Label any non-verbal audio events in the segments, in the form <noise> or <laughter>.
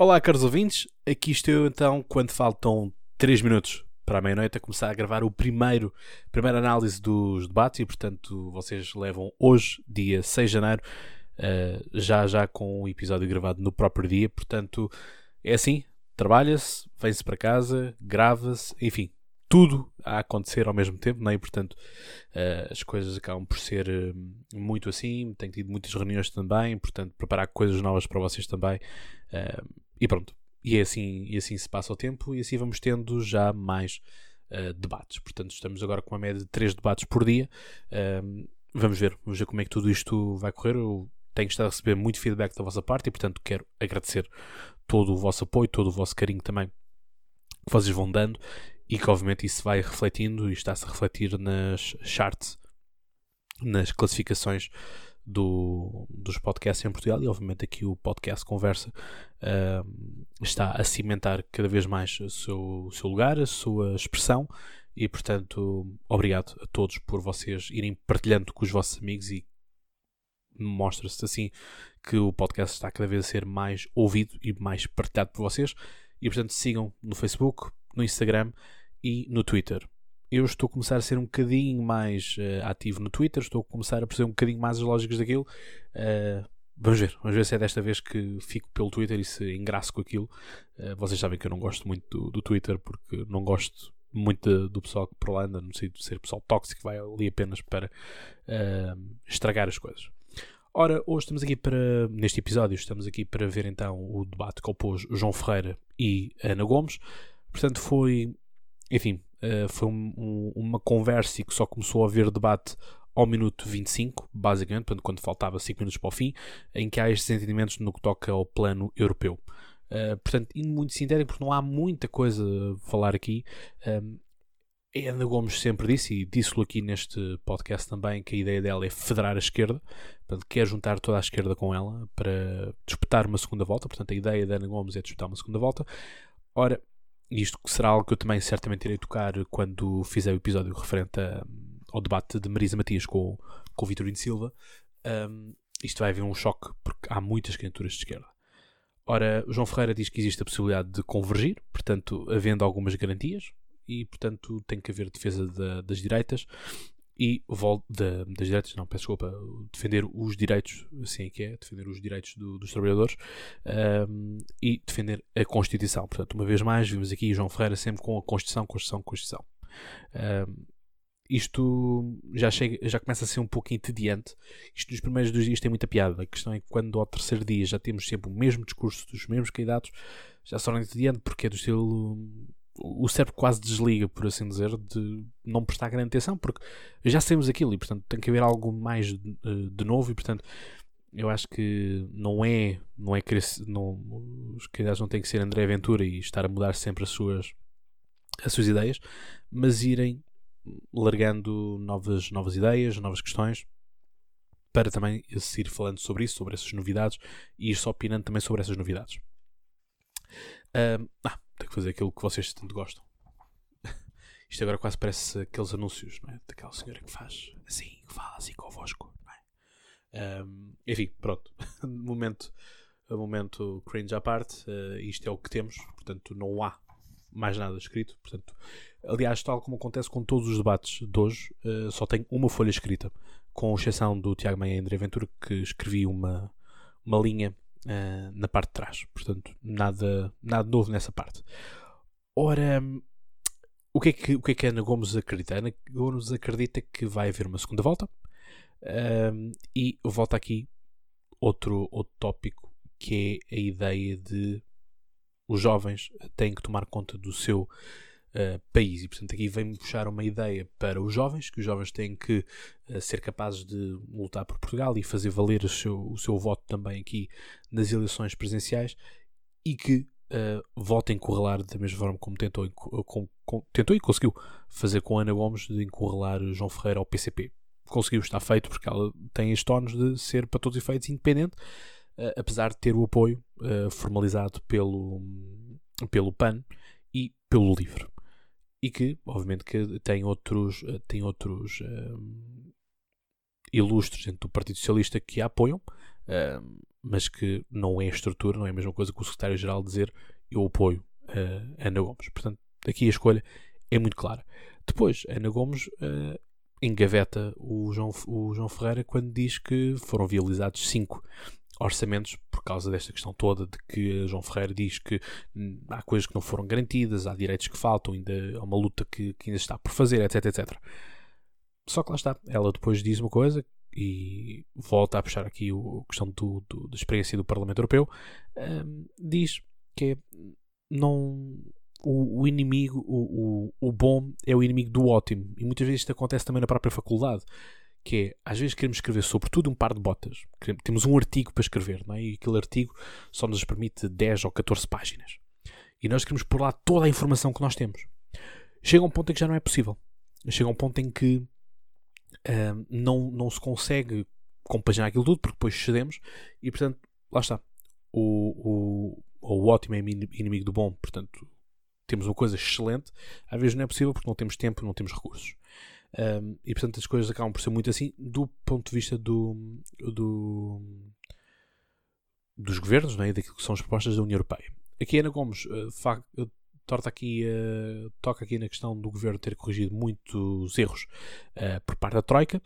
Olá, caros ouvintes. Aqui estou eu então, quando faltam 3 minutos para a meia-noite, a começar a gravar o primeiro, a primeira análise dos debates e, portanto, vocês levam hoje, dia 6 de janeiro, uh, já já com o episódio gravado no próprio dia. Portanto, é assim: trabalha-se, vem-se para casa, grava-se, enfim, tudo a acontecer ao mesmo tempo, não é? E, portanto, uh, as coisas acabam por ser uh, muito assim. Tenho tido muitas reuniões também, portanto, preparar coisas novas para vocês também. Uh, e pronto. E é assim, e assim se passa o tempo e assim vamos tendo já mais debates. Portanto, estamos agora com uma média de 3 debates por dia. vamos ver, vamos ver como é que tudo isto vai correr. Eu tenho estado a receber muito feedback da vossa parte e, portanto, quero agradecer todo o vosso apoio, todo o vosso carinho também que vocês vão dando e que obviamente isso vai refletindo e está-se a refletir nas charts, nas classificações do, dos podcasts em Portugal e obviamente aqui o podcast Conversa uh, está a cimentar cada vez mais o seu, o seu lugar, a sua expressão e portanto obrigado a todos por vocês irem partilhando com os vossos amigos e mostra-se assim que o podcast está cada vez a ser mais ouvido e mais partilhado por vocês e portanto sigam no Facebook, no Instagram e no Twitter. Eu estou a começar a ser um bocadinho mais uh, ativo no Twitter, estou a começar a perceber um bocadinho mais as lógicas daquilo. Uh, vamos ver, vamos ver se é desta vez que fico pelo Twitter e se engraço com aquilo. Uh, vocês sabem que eu não gosto muito do, do Twitter porque não gosto muito do pessoal que por lá anda, no sentido de ser pessoal tóxico, vai ali apenas para estragar as coisas. Ora, hoje estamos aqui para, neste episódio, estamos aqui para ver então o debate que opôs João Ferreira e Ana Gomes. Portanto, foi enfim, uh, foi um, um, uma conversa que só começou a haver debate ao minuto 25, basicamente, portanto, quando faltava 5 minutos para o fim, em que há estes entendimentos no que toca ao plano europeu. Uh, portanto, indo muito sintético, porque não há muita coisa a falar aqui. Um, eh, Ana Gomes sempre disse, e disse-lo aqui neste podcast também, que a ideia dela é federar a esquerda, portanto, quer juntar toda a esquerda com ela para disputar uma segunda volta. Portanto, a ideia da Ana Gomes é disputar uma segunda volta. Ora, isto será algo que eu também certamente irei tocar quando fizer o episódio referente a, ao debate de Marisa Matias com, com o Vitorino Silva. Um, isto vai haver um choque porque há muitas candidaturas de esquerda. Ora, João Ferreira diz que existe a possibilidade de convergir, portanto, havendo algumas garantias, e portanto tem que haver defesa das direitas e de, das direitas, não, peço desculpa, defender os direitos, assim é que é, defender os direitos do, dos trabalhadores um, e defender a Constituição. Portanto, uma vez mais, vimos aqui João Ferreira sempre com a Constituição, Constituição, Constituição. Um, isto já, chega, já começa a ser um pouco entediante. Isto nos primeiros dois dias tem muita piada. A questão é que quando ao terceiro dia já temos sempre o mesmo discurso dos mesmos candidatos, já se torna entediante porque é do estilo o cérebro quase desliga, por assim dizer, de não prestar grande atenção, porque já sabemos aquilo e, portanto, tem que haver algo mais de, eh, de novo e, portanto, eu acho que não é, não é não, os candidatos não têm que ser André Ventura e estar a mudar sempre as suas, as suas ideias, mas irem largando novas, novas ideias, novas questões, para também se ir falando sobre isso, sobre essas novidades e ir só opinando também sobre essas novidades. Um, ah, tenho que fazer aquilo que vocês tanto gostam. <laughs> Isto agora quase parece aqueles anúncios, não é? Daquela senhora que faz assim, que fala assim convosco, não é? Um, enfim, pronto. <laughs> momento, momento cringe à parte, uh, isto é o que temos, portanto não há mais nada escrito. Portanto, aliás, tal como acontece com todos os debates de hoje, uh, só tenho uma folha escrita, com exceção do Tiago Maia e André Ventura, que escrevi uma, uma linha uh, na parte de trás. Portanto, nada, nada novo nessa parte. Ora, o que, é que, o que é que Ana Gomes acredita? Ana Gomes acredita que vai haver uma segunda volta uh, e volta aqui outro, outro tópico que é a ideia de os jovens têm que tomar conta do seu uh, país. E, portanto, aqui vem-me puxar uma ideia para os jovens, que os jovens têm que uh, ser capazes de lutar por Portugal e fazer valer o seu, o seu voto também aqui nas eleições presidenciais e que uh, votem encurralar da mesma forma como tentou, com, com, tentou e conseguiu fazer com Ana Gomes de encurralar João Ferreira ao PCP. Conseguiu, está feito, porque ela tem estes tonos de ser, para todos os efeitos, independente, uh, apesar de ter o apoio uh, formalizado pelo, pelo PAN e pelo LIVRE e que, obviamente, que tem outros, eh, tem outros um, ilustres dentro do Partido Socialista que a apoiam, um, mas que não é estrutura, não é a mesma coisa que o secretário-geral dizer eu apoio uh, Ana Gomes. Portanto, aqui a escolha é muito clara. Depois, Ana Gomes uh, engaveta o João, o João Ferreira quando diz que foram viabilizados cinco orçamentos por causa desta questão toda de que João Ferreira diz que hum, há coisas que não foram garantidas, há direitos que faltam, ainda há uma luta que, que ainda está por fazer, etc, etc. Só que lá está, ela depois diz uma coisa e volta a puxar aqui a questão do, do, da experiência do Parlamento Europeu, um, diz que é, não o, o, inimigo, o, o, o bom é o inimigo do ótimo. E muitas vezes isto acontece também na própria faculdade que é, às vezes queremos escrever sobre tudo um par de botas. Temos um artigo para escrever, não é? E aquele artigo só nos permite 10 ou 14 páginas. E nós queremos pôr lá toda a informação que nós temos. Chega um ponto em que já não é possível. Chega um ponto em que uh, não, não se consegue compaginar aquilo tudo, porque depois cedemos e, portanto, lá está. O, o, o ótimo é inimigo do bom, portanto, temos uma coisa excelente, às vezes não é possível porque não temos tempo, não temos recursos. Um, e portanto as coisas acabam por ser muito assim do ponto de vista do, do dos governos, é? daquilo que são as propostas da União Europeia. Aqui Ana Gomes uh, aqui, uh, toca aqui na questão do governo ter corrigido muitos erros uh, por parte da Troika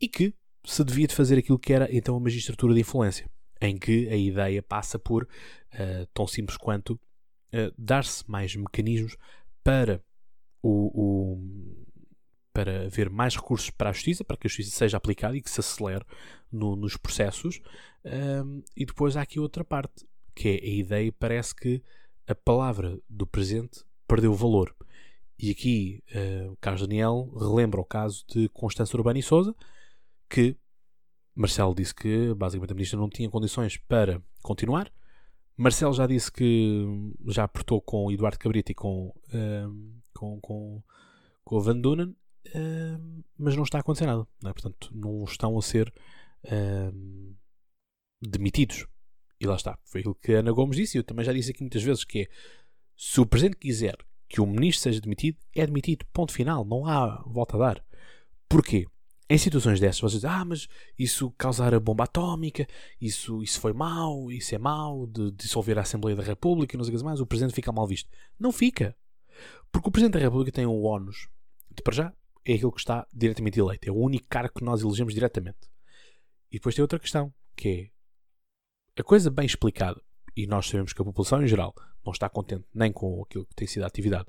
e que se devia de fazer aquilo que era então a magistratura de influência, em que a ideia passa por tão simples quanto dar-se mais mecanismos para o, o para haver mais recursos para a justiça, para que a justiça seja aplicada e que se acelere no, nos processos. Um, e depois há aqui outra parte, que é a ideia, parece que a palavra do presente perdeu valor. E aqui uh, Carlos Daniel relembra o caso de Constância Urbana e Souza, que Marcelo disse que basicamente a ministra não tinha condições para continuar. Marcelo já disse que já apertou com Eduardo Cabrita e com, uh, com, com, com o Van Dunen mas não está a acontecer nada. Não é? Portanto, não estão a ser demitidos. E lá está. Foi aquilo que a Ana Gomes disse, e eu também já disse aqui muitas vezes, que é se o Presidente quiser que o Ministro seja demitido, é demitido. Ponto final. Não há volta a dar. Porquê? Em situações dessas, vocês dizem, ah, mas isso causar a bomba atómica, isso, isso foi mau, isso é mau, de dissolver a Assembleia da República, não sei o que mais, o Presidente fica mal visto. Não fica. Porque o Presidente da República tem um ónus de, para já, é aquele que está diretamente eleito. É o único cargo que nós elegemos diretamente. E depois tem outra questão, que é a coisa bem explicada, e nós sabemos que a população em geral não está contente nem com aquilo que tem sido a atividade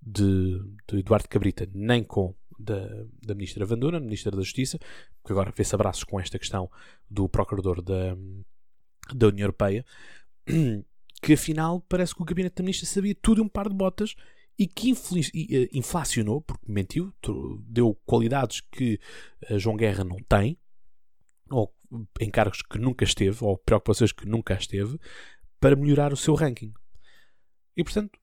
de, de Eduardo Cabrita, nem com da, da Ministra Vanduna, Ministra da Justiça, que agora vê-se abraços com esta questão do Procurador da, da União Europeia, <clears throat> que afinal parece que o Gabinete da Ministra sabia tudo e um par de botas e que eh, inflacionou, porque mentiu, deu qualidades que eh, João Guerra não tem, ou encargos que nunca esteve, ou preocupações que nunca esteve, para melhorar o seu ranking. E portanto,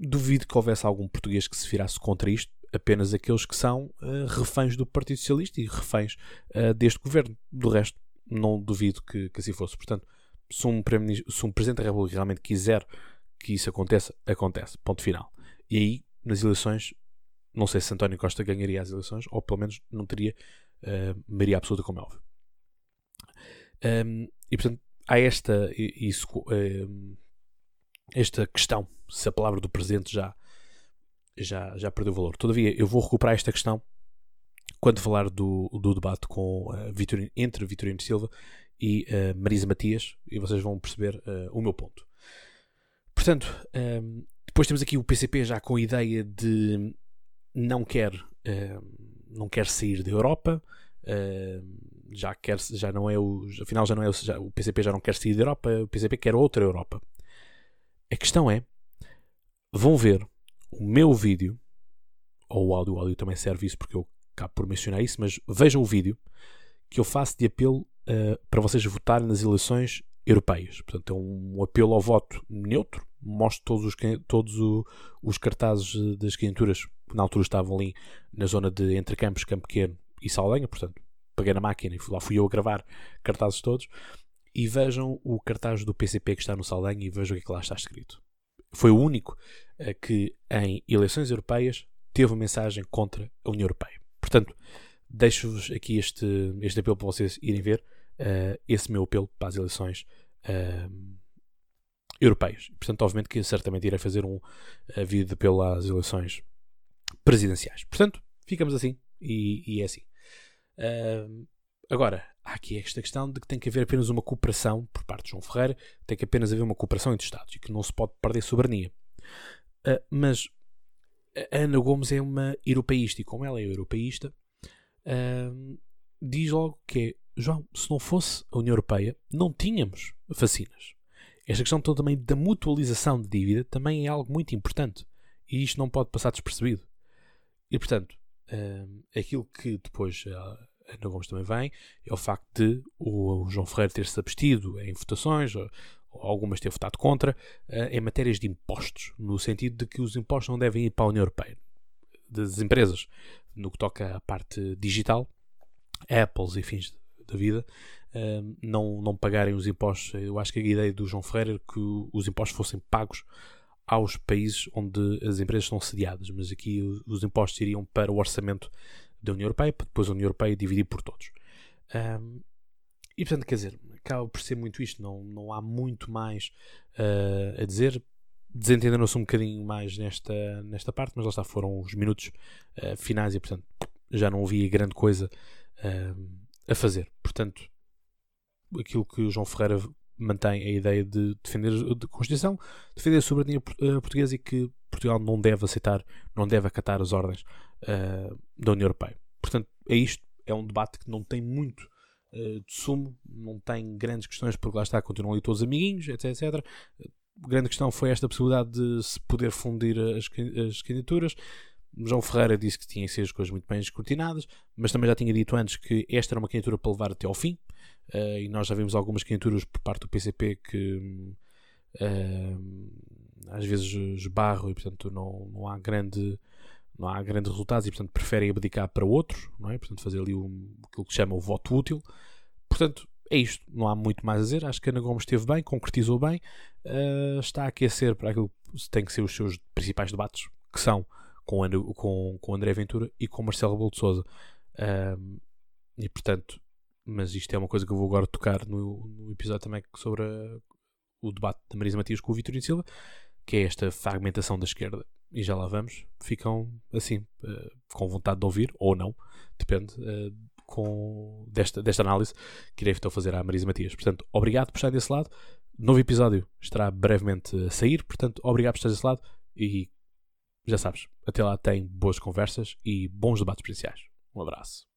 duvido que houvesse algum português que se virasse contra isto, apenas aqueles que são uh, reféns do Partido Socialista e reféns uh, deste governo. Do resto, não duvido que, que assim fosse. Portanto, se um, se um Presidente da República realmente quiser que isso aconteça, acontece. Ponto final. E aí, nas eleições, não sei se António Costa ganharia as eleições, ou pelo menos não teria uh, maioria absoluta, como é óbvio. Um, e portanto, há esta, isso, uh, esta questão, se a palavra do Presidente já, já, já perdeu valor. Todavia, eu vou recuperar esta questão quando falar do, do debate com, uh, Vitorino, entre Vitorino Silva e uh, Marisa Matias, e vocês vão perceber uh, o meu ponto. Portanto, um, ehm, depois temos aqui o PCP já com a ideia de não quer, um, não quer sair da Europa, um, já, quer, já não é o. Afinal, já não é o, já, o PCP já não quer sair da Europa, o PCP quer outra Europa. A questão é: vão ver o meu vídeo, ou o áudio, o áudio também serve isso porque eu acabo por mencionar isso, mas vejam o vídeo que eu faço de apelo uh, para vocês votarem nas eleições europeias. Portanto, é um apelo ao voto neutro. Mostro todos os, todos os cartazes das candidaturas que na altura estavam ali na zona de Entre Campos, Campo Pequeno e Saldanha. Portanto, peguei na máquina e lá fui eu a gravar cartazes todos. E vejam o cartaz do PCP que está no Saldanha e vejam o que, é que lá está escrito. Foi o único uh, que em eleições europeias teve uma mensagem contra a União Europeia. Portanto, deixo-vos aqui este, este apelo para vocês irem ver uh, esse meu apelo para as eleições uh, europeias. Portanto, obviamente que certamente irei fazer um vídeo às eleições presidenciais. Portanto, ficamos assim e, e é assim. Uh, agora, há aqui esta questão de que tem que haver apenas uma cooperação por parte de João Ferreira, tem que apenas haver uma cooperação entre Estados e que não se pode perder soberania. Uh, mas a Ana Gomes é uma europeísta e, como ela é europeísta, uh, diz logo que é, João, se não fosse a União Europeia, não tínhamos vacinas. Esta questão toda também da mutualização de dívida também é algo muito importante e isto não pode passar despercebido. E portanto, uh, aquilo que depois a Ana Gomes também vem é o facto de o, João Ferreira ter-se abstido em votações, ou, ou algumas ter votado contra, uh, em matérias de impostos, no sentido de que os impostos não devem ir para a União Europeia. Das empresas, no que toca à parte digital, Apples e fins da vida, não, não pagarem os impostos. Eu acho que a ideia do João Ferreira que os impostos fossem pagos aos países onde as empresas estão sediadas, mas aqui os impostos iriam para o orçamento da União Europeia, para depois a União Europeia dividir por todos. Um, e portanto, quer dizer, acaba por ser muito isto, não, não há muito mais uh, a dizer. Desentenderam-se um bocadinho mais nesta, nesta parte, mas lá está, foram os minutos uh, finais e portanto já não havia grande coisa uh, a fazer. Portanto, aquilo que o João Ferreira mantém a ideia de defender a Constituição, defender a soberania uh, portuguesa e que Portugal não deve aceitar, não deve acatar as ordens uh, da União Europeia. Portanto, é isto. É um debate que não tem muito uh, de sumo, não tem grandes questões, porque lá está, continuam ali todos amiguinhos, etc, etc. A grande questão foi esta possibilidade de se poder fundir as, as candidaturas. João Ferreira disse que que ser as coisas muito bem escrutinadas, mas também já tinha dito antes que esta era uma candidatura para levar até ao fim, uh, e nós já vimos algumas candidaturas por parte do PCP que uh, às vezes esbarram e portanto não, não há grande não há grandes resultados e portanto preferem abdicar para outros, não é? Portanto fazer ali um, aquilo que se chama o voto útil. Portanto, é isto, não há muito mais a dizer. Acho que Ana Gomes esteve bem, concretizou bem, uh, está a aquecer para aquilo que tem que ser os seus principais debates, que são com, Ana, com, com André Ventura e com Marcelo Rebelo de. Uh, e portanto, mas isto é uma coisa que eu vou agora tocar no, no episódio também sobre a, o debate da Marisa Matias com o Vitorino Silva, que é esta fragmentação da esquerda. E já lá vamos, ficam assim, uh, com vontade de ouvir, ou não, depende, uh, com desta, desta análise que irei então fazer à Marisa Matias. Portanto, obrigado por estar desse lado. Novo episódio estará brevemente a sair, portanto, obrigado por estar desse lado e já sabes, até lá tem boas conversas e bons debates presenciais. Um abraço.